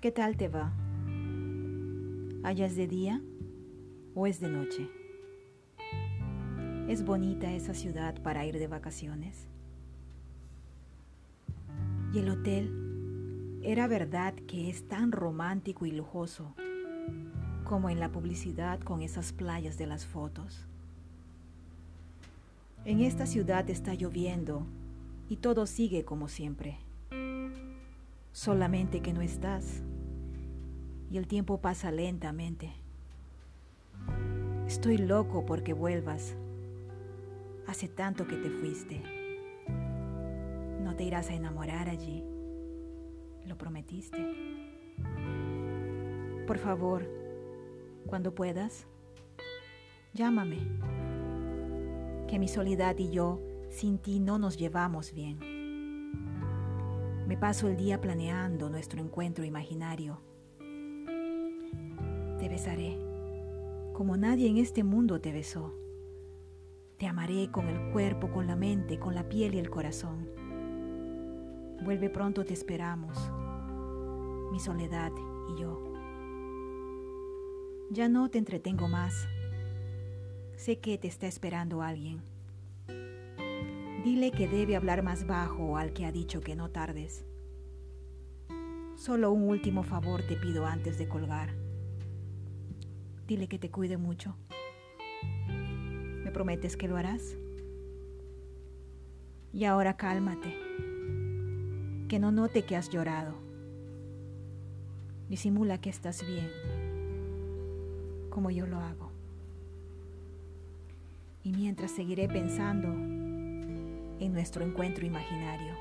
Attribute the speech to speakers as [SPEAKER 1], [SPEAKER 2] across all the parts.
[SPEAKER 1] ¿Qué tal te va? ¿Allá es de día o es de noche? ¿Es bonita esa ciudad para ir de vacaciones? ¿Y el hotel era verdad que es tan romántico y lujoso como en la publicidad con esas playas de las fotos? En esta ciudad está lloviendo y todo sigue como siempre. Solamente que no estás y el tiempo pasa lentamente. Estoy loco porque vuelvas. Hace tanto que te fuiste. No te irás a enamorar allí. Lo prometiste. Por favor, cuando puedas, llámame. Que mi soledad y yo sin ti no nos llevamos bien. Me paso el día planeando nuestro encuentro imaginario te besaré como nadie en este mundo te besó. Te amaré con el cuerpo, con la mente, con la piel y el corazón. Vuelve pronto, te esperamos, mi soledad y yo. Ya no te entretengo más. Sé que te está esperando alguien. Dile que debe hablar más bajo al que ha dicho que no tardes. Solo un último favor te pido antes de colgar. Dile que te cuide mucho. ¿Me prometes que lo harás? Y ahora cálmate. Que no note que has llorado. Disimula que estás bien, como yo lo hago. Y mientras seguiré pensando en nuestro encuentro imaginario,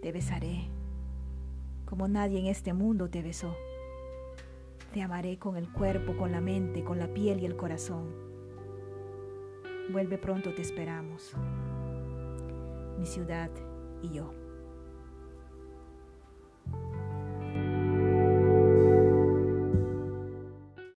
[SPEAKER 1] te besaré como nadie en este mundo te besó. Te amaré con el cuerpo, con la mente, con la piel y el corazón. Vuelve pronto, te esperamos. Mi ciudad y yo.